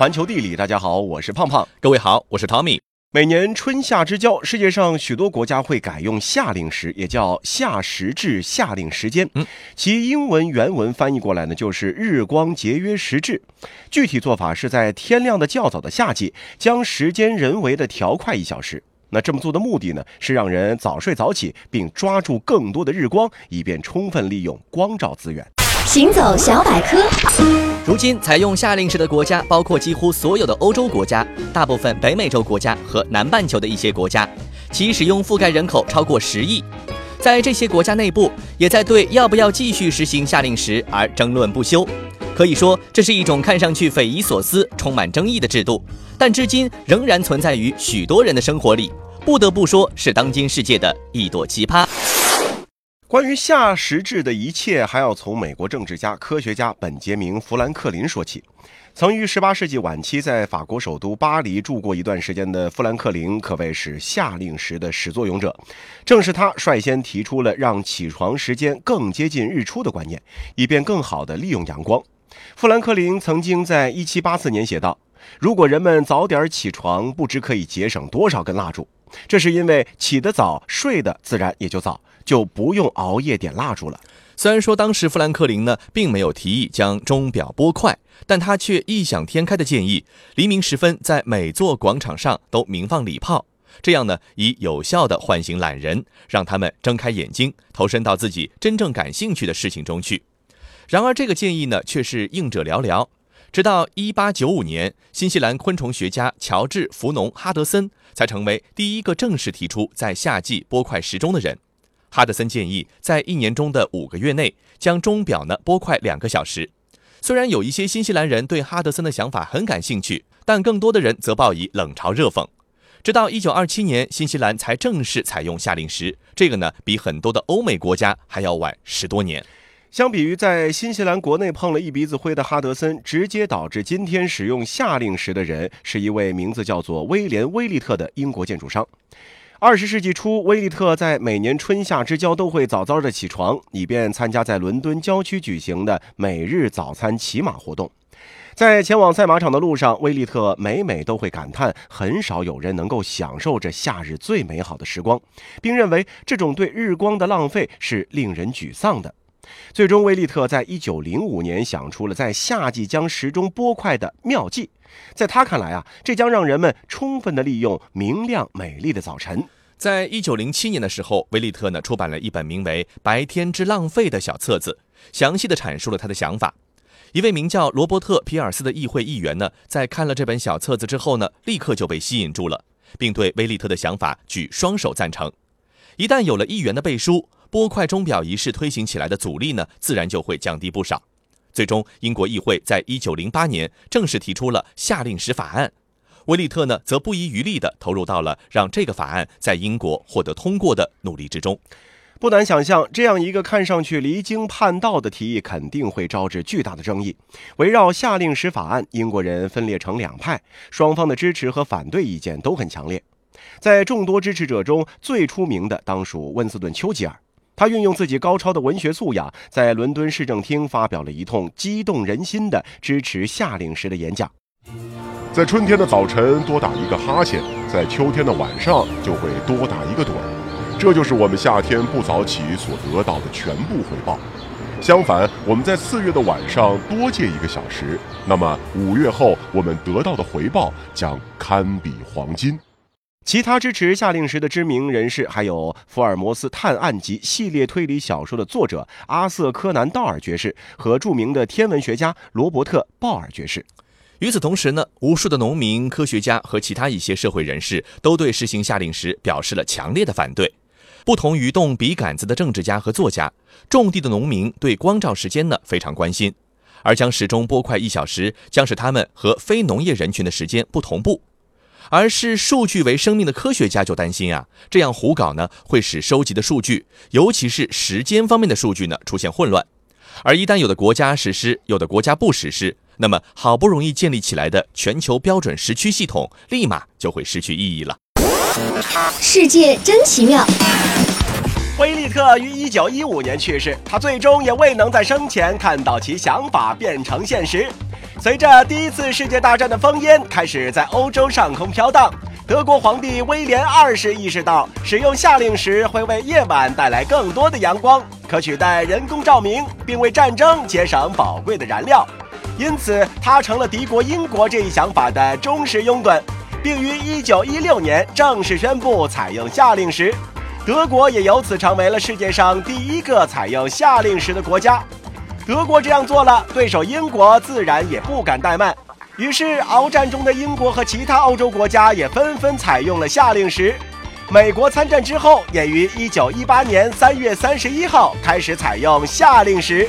环球地理，大家好，我是胖胖。各位好，我是 Tommy。每年春夏之交，世界上许多国家会改用夏令时，也叫夏时制、夏令时间。嗯，其英文原文翻译过来呢，就是日光节约时制。具体做法是在天亮的较早的夏季，将时间人为的调快一小时。那这么做的目的呢，是让人早睡早起，并抓住更多的日光，以便充分利用光照资源。行走小百科。如今采用夏令时的国家包括几乎所有的欧洲国家、大部分北美洲国家和南半球的一些国家，其使用覆盖人口超过十亿。在这些国家内部，也在对要不要继续实行夏令时而争论不休。可以说，这是一种看上去匪夷所思、充满争议的制度，但至今仍然存在于许多人的生活里。不得不说，是当今世界的一朵奇葩。关于夏时制的一切，还要从美国政治家、科学家本杰明·富兰克林说起。曾于18世纪晚期在法国首都巴黎住过一段时间的富兰克林，可谓是夏令时的始作俑者。正是他率先提出了让起床时间更接近日出的观念，以便更好地利用阳光。富兰克林曾经在1784年写道：“如果人们早点起床，不知可以节省多少根蜡烛。这是因为起得早，睡得自然也就早。”就不用熬夜点蜡烛了。虽然说当时富兰克林呢并没有提议将钟表拨快，但他却异想天开的建议，黎明时分在每座广场上都鸣放礼炮，这样呢以有效的唤醒懒人，让他们睁开眼睛，投身到自己真正感兴趣的事情中去。然而这个建议呢却是应者寥寥。直到1895年，新西兰昆虫学家乔治·福农·哈德森才成为第一个正式提出在夏季拨快时钟的人。哈德森建议在一年中的五个月内将钟表呢拨快两个小时。虽然有一些新西兰人对哈德森的想法很感兴趣，但更多的人则报以冷嘲热讽。直到一九二七年，新西兰才正式采用夏令时，这个呢比很多的欧美国家还要晚十多年。相比于在新西兰国内碰了一鼻子灰的哈德森，直接导致今天使用夏令时的人是一位名字叫做威廉·威利特的英国建筑商。二十世纪初，威利特在每年春夏之交都会早早的起床，以便参加在伦敦郊区举行的每日早餐骑马活动。在前往赛马场的路上，威利特每每都会感叹，很少有人能够享受这夏日最美好的时光，并认为这种对日光的浪费是令人沮丧的。最终，威利特在一九零五年想出了在夏季将时钟拨快的妙计。在他看来啊，这将让人们充分的利用明亮美丽的早晨。在一九零七年的时候，威利特呢出版了一本名为《白天之浪费》的小册子，详细的阐述了他的想法。一位名叫罗伯特·皮尔斯的议会议员呢，在看了这本小册子之后呢，立刻就被吸引住了，并对威利特的想法举双手赞成。一旦有了议员的背书，拨快钟表仪式推行起来的阻力呢，自然就会降低不少。最终，英国议会在一九零八年正式提出了夏令时法案。威利特呢，则不遗余力地投入到了让这个法案在英国获得通过的努力之中。不难想象，这样一个看上去离经叛道的提议，肯定会招致巨大的争议。围绕夏令时法案，英国人分裂成两派，双方的支持和反对意见都很强烈。在众多支持者中，最出名的当属温斯顿·丘吉尔。他运用自己高超的文学素养，在伦敦市政厅发表了一通激动人心的支持夏令时的演讲。在春天的早晨多打一个哈欠，在秋天的晚上就会多打一个盹，这就是我们夏天不早起所得到的全部回报。相反，我们在四月的晚上多借一个小时，那么五月后我们得到的回报将堪比黄金。其他支持夏令时的知名人士还有福尔摩斯探案集系列推理小说的作者阿瑟·柯南·道尔爵士和著名的天文学家罗伯特·鲍尔爵士。与此同时呢，无数的农民、科学家和其他一些社会人士都对实行夏令时表示了强烈的反对。不同于动笔杆子的政治家和作家，种地的农民对光照时间呢非常关心，而将时钟拨快一小时，将使他们和非农业人群的时间不同步。而视数据为生命的科学家就担心啊，这样胡搞呢，会使收集的数据，尤其是时间方面的数据呢，出现混乱。而一旦有的国家实施，有的国家不实施，那么好不容易建立起来的全球标准时区系统，立马就会失去意义了。世界真奇妙。威利特于一九一五年去世，他最终也未能在生前看到其想法变成现实。随着第一次世界大战的烽烟开始在欧洲上空飘荡，德国皇帝威廉二世意识到，使用夏令时会为夜晚带来更多的阳光，可取代人工照明，并为战争节省宝贵的燃料。因此，他成了敌国英国这一想法的忠实拥趸，并于1916年正式宣布采用夏令时。德国也由此成为了世界上第一个采用夏令时的国家。德国这样做了，对手英国自然也不敢怠慢。于是，鏖战中的英国和其他欧洲国家也纷纷采用了夏令时。美国参战之后，也于1918年3月31号开始采用夏令时。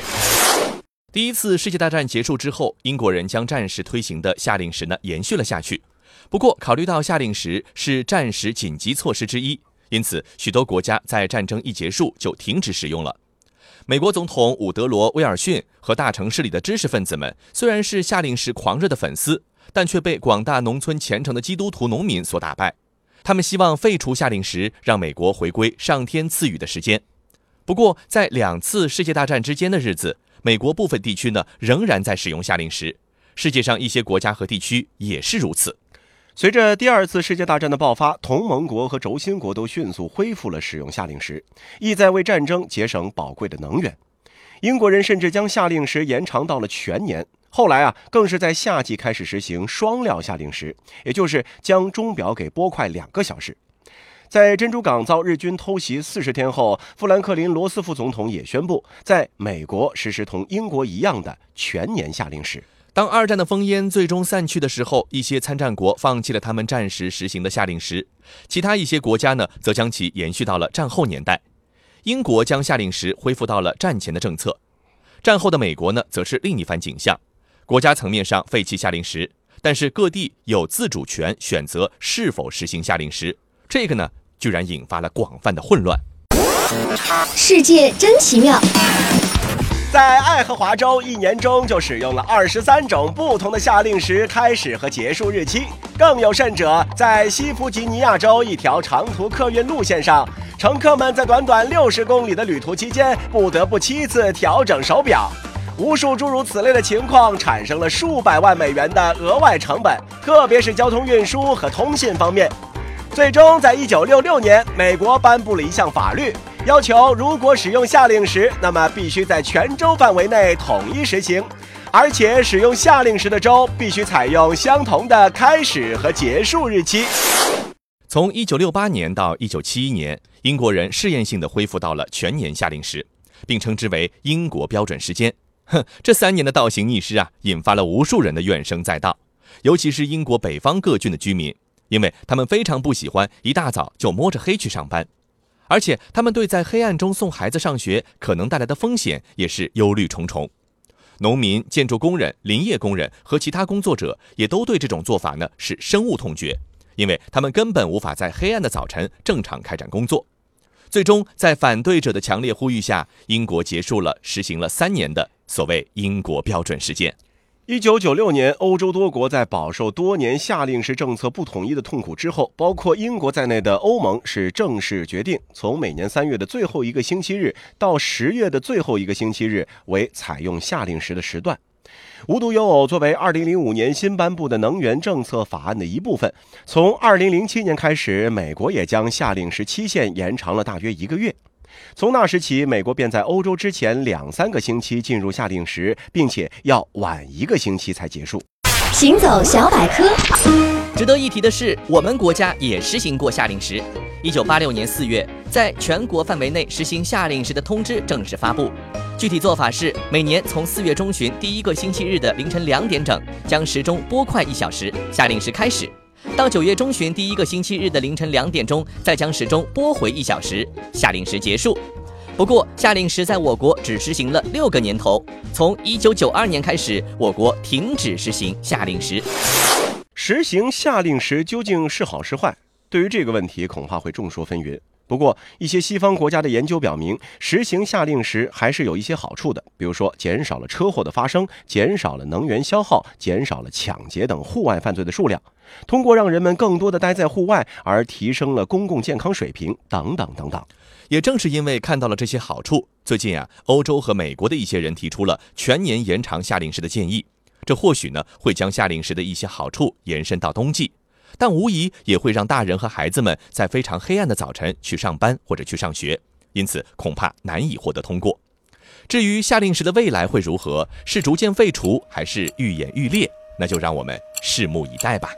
第一次世界大战结束之后，英国人将战时推行的夏令时呢延续了下去。不过，考虑到夏令时是战时紧急措施之一，因此许多国家在战争一结束就停止使用了。美国总统伍德罗·威尔逊和大城市里的知识分子们虽然是夏令时狂热的粉丝，但却被广大农村虔诚的基督徒农民所打败。他们希望废除夏令时，让美国回归上天赐予的时间。不过，在两次世界大战之间的日子，美国部分地区呢仍然在使用夏令时，世界上一些国家和地区也是如此。随着第二次世界大战的爆发，同盟国和轴心国都迅速恢复了使用夏令时，意在为战争节省宝贵的能源。英国人甚至将夏令时延长到了全年。后来啊，更是在夏季开始实行双料夏令时，也就是将钟表给拨快两个小时。在珍珠港遭日军偷袭四十天后，富兰克林·罗斯福总统也宣布，在美国实施同英国一样的全年夏令时。当二战的烽烟最终散去的时候，一些参战国放弃了他们战时实行的夏令时，其他一些国家呢，则将其延续到了战后年代。英国将夏令时恢复到了战前的政策，战后的美国呢，则是另一番景象。国家层面上废弃夏令时，但是各地有自主权选择是否实行夏令时，这个呢，居然引发了广泛的混乱。世界真奇妙。在爱荷华州，一年中就使用了二十三种不同的夏令时开始和结束日期。更有甚者，在西弗吉尼亚州一条长途客运路线上，乘客们在短短六十公里的旅途期间，不得不七次调整手表。无数诸如此类的情况，产生了数百万美元的额外成本，特别是交通运输和通信方面。最终，在一九六六年，美国颁布了一项法律。要求，如果使用夏令时，那么必须在全州范围内统一实行，而且使用夏令时的州必须采用相同的开始和结束日期。从1968年到1971年，英国人试验性的恢复到了全年夏令时，并称之为英国标准时间。哼，这三年的倒行逆施啊，引发了无数人的怨声载道，尤其是英国北方各郡的居民，因为他们非常不喜欢一大早就摸着黑去上班。而且，他们对在黑暗中送孩子上学可能带来的风险也是忧虑重重。农民、建筑工人、林业工人和其他工作者也都对这种做法呢是深恶痛绝，因为他们根本无法在黑暗的早晨正常开展工作。最终，在反对者的强烈呼吁下，英国结束了实行了三年的所谓“英国标准时间”。一九九六年，欧洲多国在饱受多年夏令时政策不统一的痛苦之后，包括英国在内的欧盟是正式决定，从每年三月的最后一个星期日到十月的最后一个星期日为采用夏令时的时段。无独有偶，作为二零零五年新颁布的能源政策法案的一部分，从二零零七年开始，美国也将夏令时期限延长了大约一个月。从那时起，美国便在欧洲之前两三个星期进入夏令时，并且要晚一个星期才结束。行走小百科，值得一提的是，我们国家也实行过夏令时。一九八六年四月，在全国范围内实行夏令时的通知正式发布。具体做法是，每年从四月中旬第一个星期日的凌晨两点整，将时钟拨快一小时，夏令时开始。到九月中旬第一个星期日的凌晨两点钟，再将时钟拨回一小时，夏令时结束。不过，夏令时在我国只实行了六个年头，从一九九二年开始，我国停止实行夏令时。实行夏令时究竟是好是坏？对于这个问题，恐怕会众说纷纭。不过，一些西方国家的研究表明，实行夏令时还是有一些好处的，比如说减少了车祸的发生，减少了能源消耗，减少了抢劫等户外犯罪的数量。通过让人们更多的待在户外，而提升了公共健康水平，等等等等。也正是因为看到了这些好处，最近啊，欧洲和美国的一些人提出了全年延长夏令时的建议。这或许呢会将夏令时的一些好处延伸到冬季，但无疑也会让大人和孩子们在非常黑暗的早晨去上班或者去上学，因此恐怕难以获得通过。至于夏令时的未来会如何，是逐渐废除还是愈演愈烈，那就让我们拭目以待吧。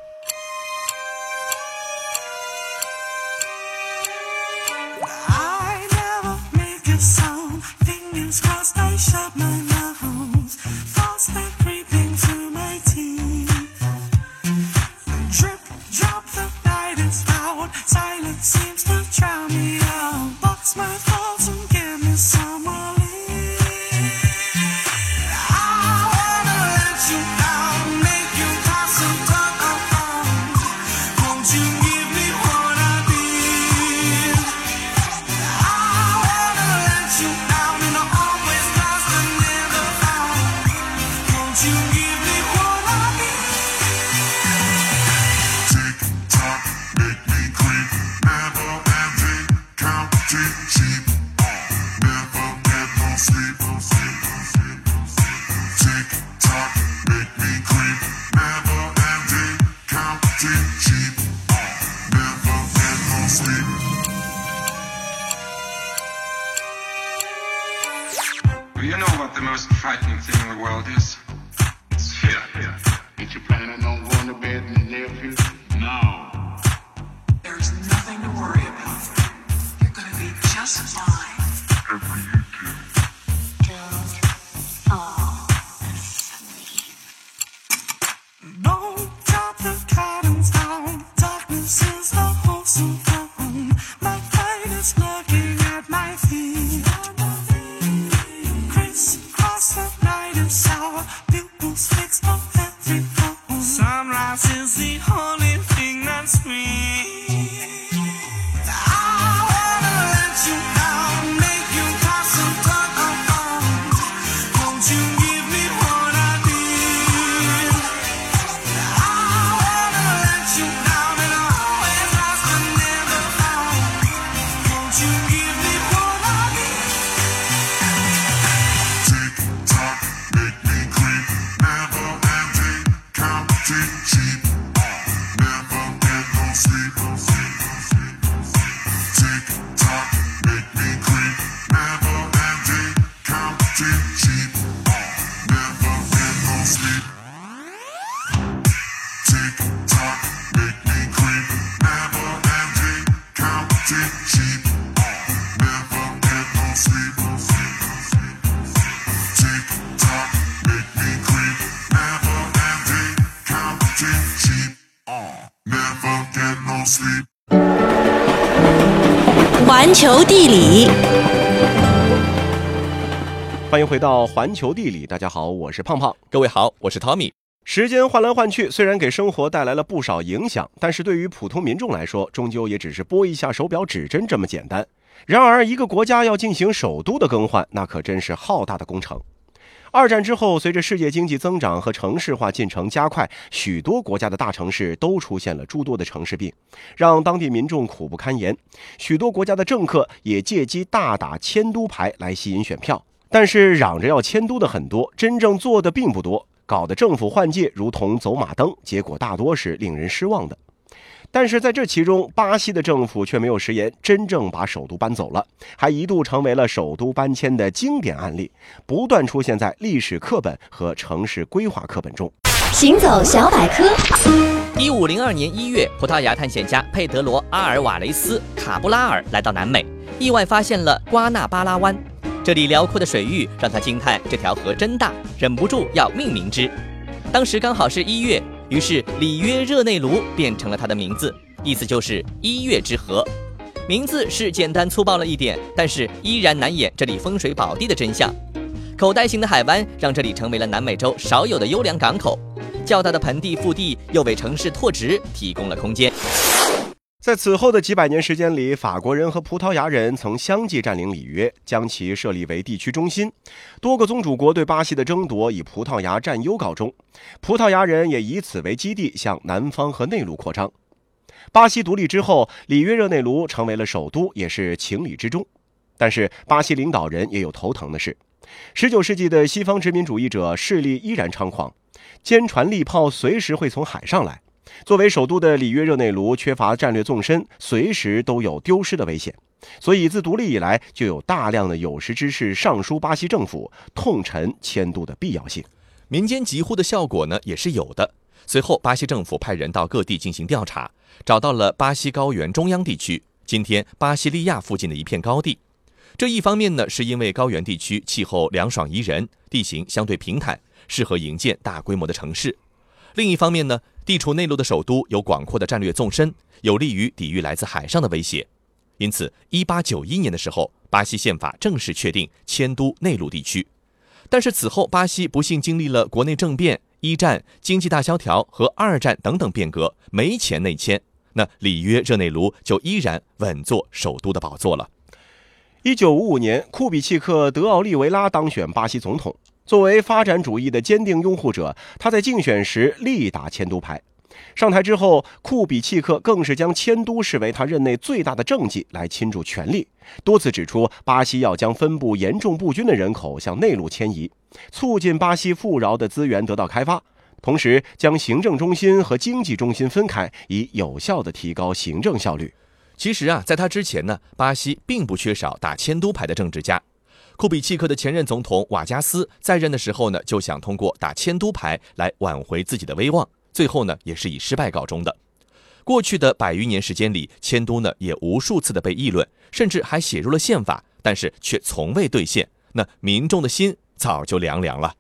球地理，欢迎回到环球地理，大家好，我是胖胖。各位好，我是 Tommy。时间换来换去，虽然给生活带来了不少影响，但是对于普通民众来说，终究也只是拨一下手表指针这么简单。然而，一个国家要进行首都的更换，那可真是浩大的工程。二战之后，随着世界经济增长和城市化进程加快，许多国家的大城市都出现了诸多的城市病，让当地民众苦不堪言。许多国家的政客也借机大打迁都牌来吸引选票，但是嚷着要迁都的很多，真正做的并不多，搞得政府换届如同走马灯，结果大多是令人失望的。但是在这其中，巴西的政府却没有食言，真正把首都搬走了，还一度成为了首都搬迁的经典案例，不断出现在历史课本和城市规划课本中。行走小百科，一五零二年一月，葡萄牙探险家佩德罗·阿尔瓦雷斯·卡布拉尔来到南美，意外发现了瓜纳巴拉湾。这里辽阔的水域让他惊叹这条河真大，忍不住要命名之。当时刚好是一月，于是里约热内卢变成了它的名字，意思就是一月之河。名字是简单粗暴了一点，但是依然难掩这里风水宝地的真相。口袋型的海湾让这里成为了南美洲少有的优良港口，较大的盆地腹地又为城市拓殖提供了空间。在此后的几百年时间里，法国人和葡萄牙人曾相继占领里约，将其设立为地区中心。多个宗主国对巴西的争夺以葡萄牙占优告终，葡萄牙人也以此为基地向南方和内陆扩张。巴西独立之后，里约热内卢成为了首都，也是情理之中。但是，巴西领导人也有头疼的事。19世纪的西方殖民主义者势力依然猖狂。坚船利炮随时会从海上来。作为首都的里约热内卢缺乏战略纵深，随时都有丢失的危险。所以自独立以来，就有大量的有识之士上书巴西政府，痛陈迁都的必要性。民间疾呼的效果呢也是有的。随后，巴西政府派人到各地进行调查，找到了巴西高原中央地区，今天巴西利亚附近的一片高地。这一方面呢，是因为高原地区气候凉爽宜人，地形相对平坦，适合营建大规模的城市；另一方面呢，地处内陆的首都有广阔的战略纵深，有利于抵御来自海上的威胁。因此，一八九一年的时候，巴西宪法正式确定迁都内陆地区。但是此后，巴西不幸经历了国内政变、一战、经济大萧条和二战等等变革，没钱内迁，那里约热内卢就依然稳坐首都的宝座了。一九五五年，库比契克·德奥利维拉当选巴西总统。作为发展主义的坚定拥护者，他在竞选时力打迁都牌。上台之后，库比契克更是将迁都视为他任内最大的政绩来倾注全力，多次指出巴西要将分布严重不均的人口向内陆迁移，促进巴西富饶的资源得到开发，同时将行政中心和经济中心分开，以有效地提高行政效率。其实啊，在他之前呢，巴西并不缺少打迁都牌的政治家。库比契克的前任总统瓦加斯在任的时候呢，就想通过打迁都牌来挽回自己的威望。最后呢，也是以失败告终的。过去的百余年时间里，迁都呢也无数次的被议论，甚至还写入了宪法，但是却从未兑现。那民众的心早就凉凉了。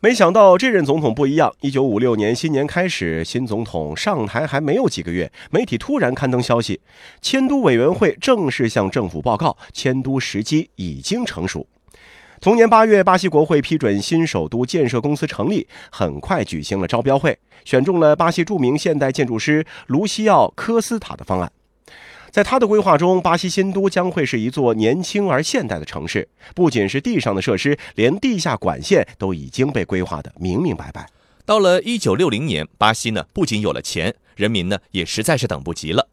没想到这任总统不一样。一九五六年新年开始，新总统上台还没有几个月，媒体突然刊登消息，迁都委员会正式向政府报告，迁都时机已经成熟。同年八月，巴西国会批准新首都建设公司成立，很快举行了招标会，选中了巴西著名现代建筑师卢西奥·科斯塔的方案。在他的规划中，巴西新都将会是一座年轻而现代的城市，不仅是地上的设施，连地下管线都已经被规划得明明白白。到了一九六零年，巴西呢不仅有了钱，人民呢也实在是等不及了。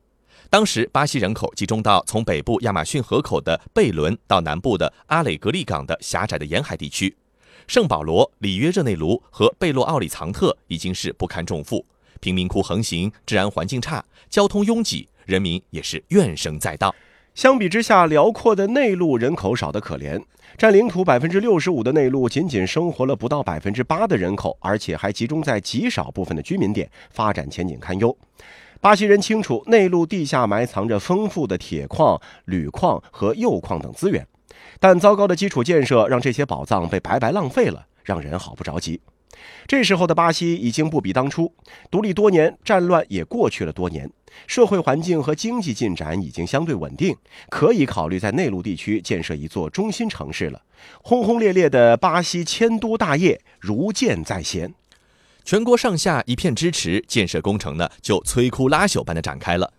当时，巴西人口集中到从北部亚马逊河口的贝伦到南部的阿雷格利港的狭窄的沿海地区，圣保罗、里约热内卢和贝洛奥里藏特已经是不堪重负，贫民窟横行，治安环境差，交通拥挤，人民也是怨声载道。相比之下，辽阔的内陆人口少得可怜，占领土百分之六十五的内陆仅仅生活了不到百分之八的人口，而且还集中在极少部分的居民点，发展前景堪忧。巴西人清楚，内陆地下埋藏着丰富的铁矿、铝矿和铀矿等资源，但糟糕的基础建设让这些宝藏被白白浪费了，让人好不着急。这时候的巴西已经不比当初，独立多年，战乱也过去了多年，社会环境和经济进展已经相对稳定，可以考虑在内陆地区建设一座中心城市了。轰轰烈烈的巴西迁都大业如箭在弦。全国上下一片支持，建设工程呢就摧枯拉朽般的展开了。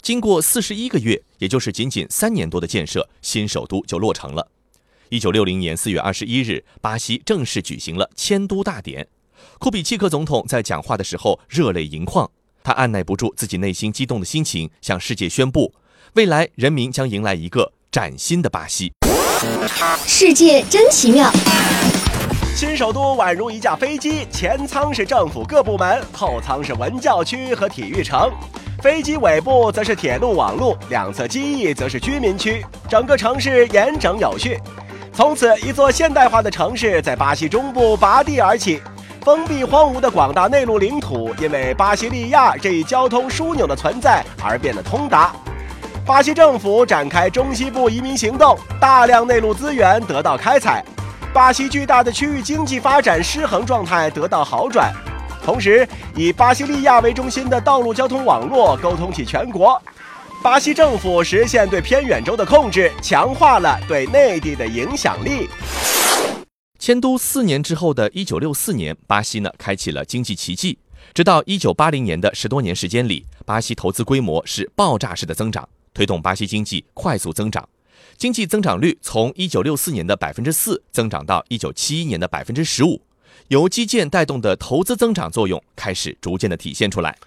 经过四十一个月，也就是仅仅三年多的建设，新首都就落成了。一九六零年四月二十一日，巴西正式举行了迁都大典。库比契克总统在讲话的时候热泪盈眶，他按耐不住自己内心激动的心情，向世界宣布，未来人民将迎来一个崭新的巴西。世界真奇妙。新首都宛如一架飞机，前舱是政府各部门，后舱是文教区和体育城。飞机尾部则是铁路网路，两侧机翼则是居民区，整个城市严整有序。从此，一座现代化的城市在巴西中部拔地而起。封闭荒芜的广大内陆领土，因为巴西利亚这一交通枢纽的存在而变得通达。巴西政府展开中西部移民行动，大量内陆资源得到开采。巴西巨大的区域经济发展失衡状态得到好转，同时以巴西利亚为中心的道路交通网络沟通起全国。巴西政府实现对偏远州的控制，强化了对内地的影响力。迁都四年之后的1964年，巴西呢开启了经济奇迹。直到1980年的十多年时间里，巴西投资规模是爆炸式的增长，推动巴西经济快速增长。经济增长率从1964年的百分之四增长到1971年的百分之十五，由基建带动的投资增长作用开始逐渐的体现出来。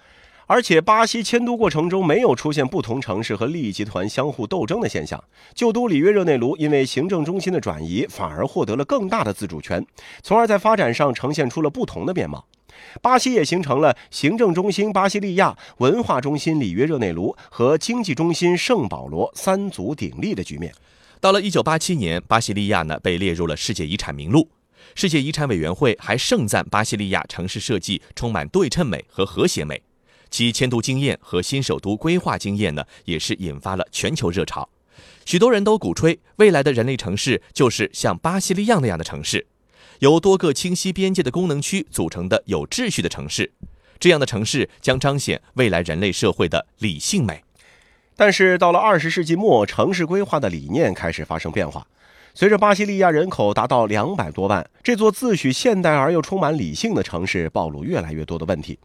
而且，巴西迁都过程中没有出现不同城市和利益集团相互斗争的现象。旧都里约热内卢因为行政中心的转移，反而获得了更大的自主权，从而在发展上呈现出了不同的面貌。巴西也形成了行政中心巴西利亚、文化中心里约热内卢和经济中心圣保罗三足鼎立的局面。到了1987年，巴西利亚呢被列入了世界遗产名录。世界遗产委员会还盛赞巴西利亚城市设计充满对称美和和谐美，其迁都经验和新首都规划经验呢，也是引发了全球热潮。许多人都鼓吹未来的人类城市就是像巴西利亚那样的城市，由多个清晰边界的功能区组成的有秩序的城市。这样的城市将彰显未来人类社会的理性美。但是到了二十世纪末，城市规划的理念开始发生变化。随着巴西利亚人口达到两百多万，这座自诩现代而又充满理性的城市暴露越来越多的问题。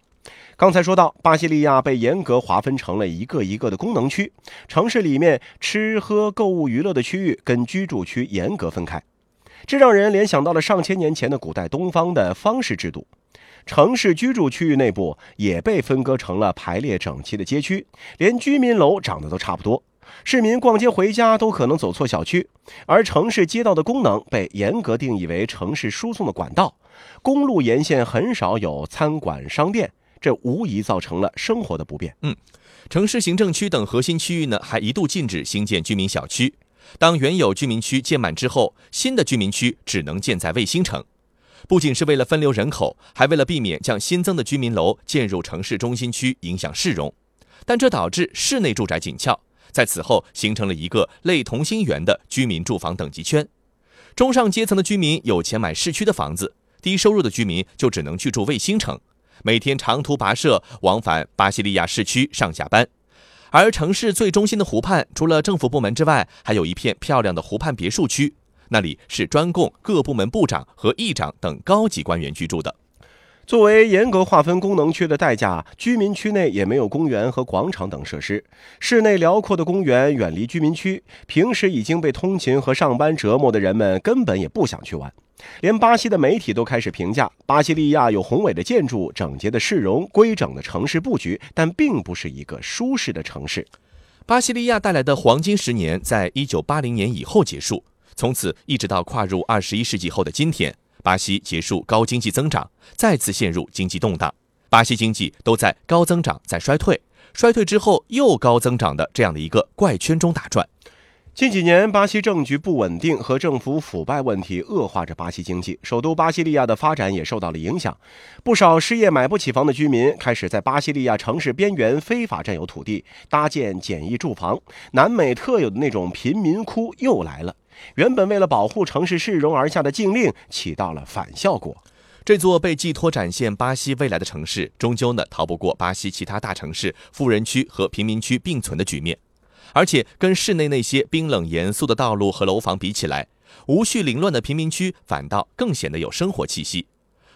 刚才说到，巴西利亚被严格划分成了一个一个的功能区，城市里面吃喝、购物、娱乐的区域跟居住区严格分开，这让人联想到了上千年前的古代东方的方式制度。城市居住区域内部也被分割成了排列整齐的街区，连居民楼长得都差不多。市民逛街回家都可能走错小区，而城市街道的功能被严格定义为城市输送的管道，公路沿线很少有餐馆、商店，这无疑造成了生活的不便。嗯城市行政区等核心区域呢，还一度禁止新建居民小区。当原有居民区建满之后，新的居民区只能建在卫星城。不仅是为了分流人口，还为了避免将新增的居民楼建入城市中心区，影响市容。但这导致室内住宅紧俏，在此后形成了一个类同心圆的居民住房等级圈。中上阶层的居民有钱买市区的房子，低收入的居民就只能去住卫星城，每天长途跋涉往返巴西利亚市区上下班。而城市最中心的湖畔，除了政府部门之外，还有一片漂亮的湖畔别墅区，那里是专供各部门部长和议长等高级官员居住的。作为严格划分功能区的代价，居民区内也没有公园和广场等设施。室内辽阔的公园远离居民区，平时已经被通勤和上班折磨的人们根本也不想去玩。连巴西的媒体都开始评价，巴西利亚有宏伟的建筑、整洁的市容、规整的城市布局，但并不是一个舒适的城市。巴西利亚带来的黄金十年在一九八零年以后结束，从此一直到跨入二十一世纪后的今天，巴西结束高经济增长，再次陷入经济动荡。巴西经济都在高增长在衰退，衰退之后又高增长的这样的一个怪圈中打转。近几年，巴西政局不稳定和政府腐败问题恶化着巴西经济，首都巴西利亚的发展也受到了影响。不少失业买不起房的居民开始在巴西利亚城市边缘非法占有土地，搭建简易住房。南美特有的那种贫民窟又来了。原本为了保护城市市容而下的禁令，起到了反效果。这座被寄托展现巴西未来的城市，终究呢逃不过巴西其他大城市富人区和贫民区并存的局面。而且跟市内那些冰冷严肃的道路和楼房比起来，无序凌乱的贫民区反倒更显得有生活气息。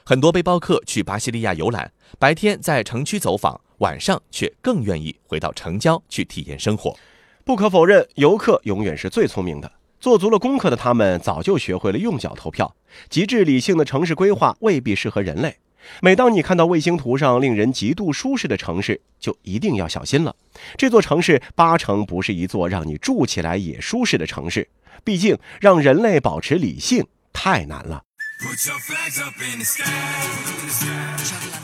很多背包客去巴西利亚游览，白天在城区走访，晚上却更愿意回到城郊去体验生活。不可否认，游客永远是最聪明的。做足了功课的他们，早就学会了用脚投票。极致理性的城市规划未必适合人类。每当你看到卫星图上令人极度舒适的城市，就一定要小心了。这座城市八成不是一座让你住起来也舒适的城市。毕竟，让人类保持理性太难了。Put your flag up in the sky. And